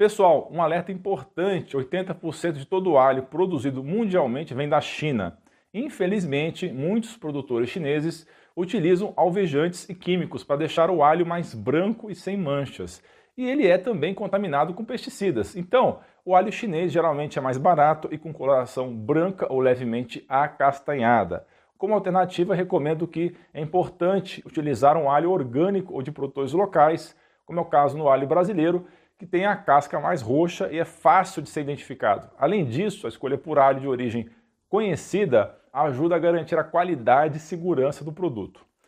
Pessoal, um alerta importante: 80% de todo o alho produzido mundialmente vem da China. Infelizmente, muitos produtores chineses utilizam alvejantes e químicos para deixar o alho mais branco e sem manchas. E ele é também contaminado com pesticidas. Então, o alho chinês geralmente é mais barato e com coloração branca ou levemente acastanhada. Como alternativa, recomendo que é importante utilizar um alho orgânico ou de produtores locais, como é o caso no alho brasileiro, que tem a casca mais roxa e é fácil de ser identificado. Além disso, a escolha por alho de origem conhecida ajuda a garantir a qualidade e segurança do produto.